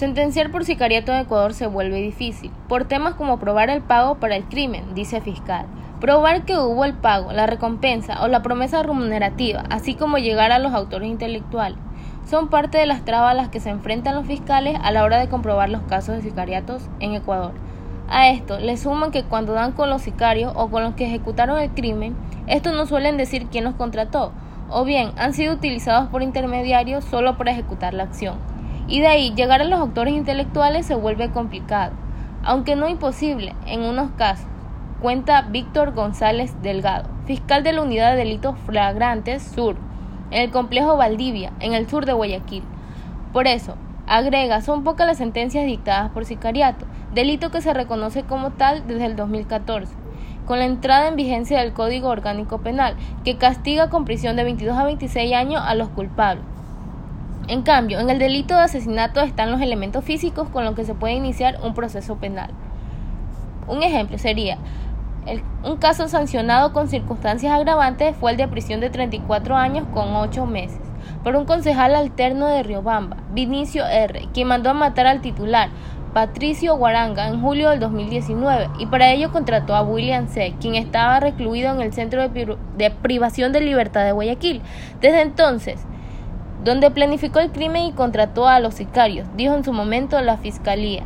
Sentenciar por sicariato en Ecuador se vuelve difícil, por temas como probar el pago para el crimen, dice fiscal. Probar que hubo el pago, la recompensa o la promesa remunerativa, así como llegar a los autores intelectuales, son parte de las trabas a las que se enfrentan los fiscales a la hora de comprobar los casos de sicariatos en Ecuador. A esto le suman que cuando dan con los sicarios o con los que ejecutaron el crimen, estos no suelen decir quién los contrató, o bien han sido utilizados por intermediarios solo para ejecutar la acción. Y de ahí llegar a los autores intelectuales se vuelve complicado, aunque no imposible en unos casos, cuenta Víctor González Delgado, fiscal de la Unidad de Delitos Flagrantes Sur, en el complejo Valdivia, en el sur de Guayaquil. Por eso, agrega, son pocas las sentencias dictadas por sicariato, delito que se reconoce como tal desde el 2014 con la entrada en vigencia del Código Orgánico Penal, que castiga con prisión de 22 a 26 años a los culpables. En cambio, en el delito de asesinato están los elementos físicos con los que se puede iniciar un proceso penal. Un ejemplo sería, un caso sancionado con circunstancias agravantes fue el de prisión de 34 años con 8 meses por un concejal alterno de Riobamba, Vinicio R., quien mandó a matar al titular, Patricio Guaranga en julio del 2019 y para ello contrató a William C., quien estaba recluido en el Centro de, Privación de Libertad de Guayaquil. Desde entonces, donde planificó el crimen y contrató a los sicarios, dijo en su momento la Fiscalía.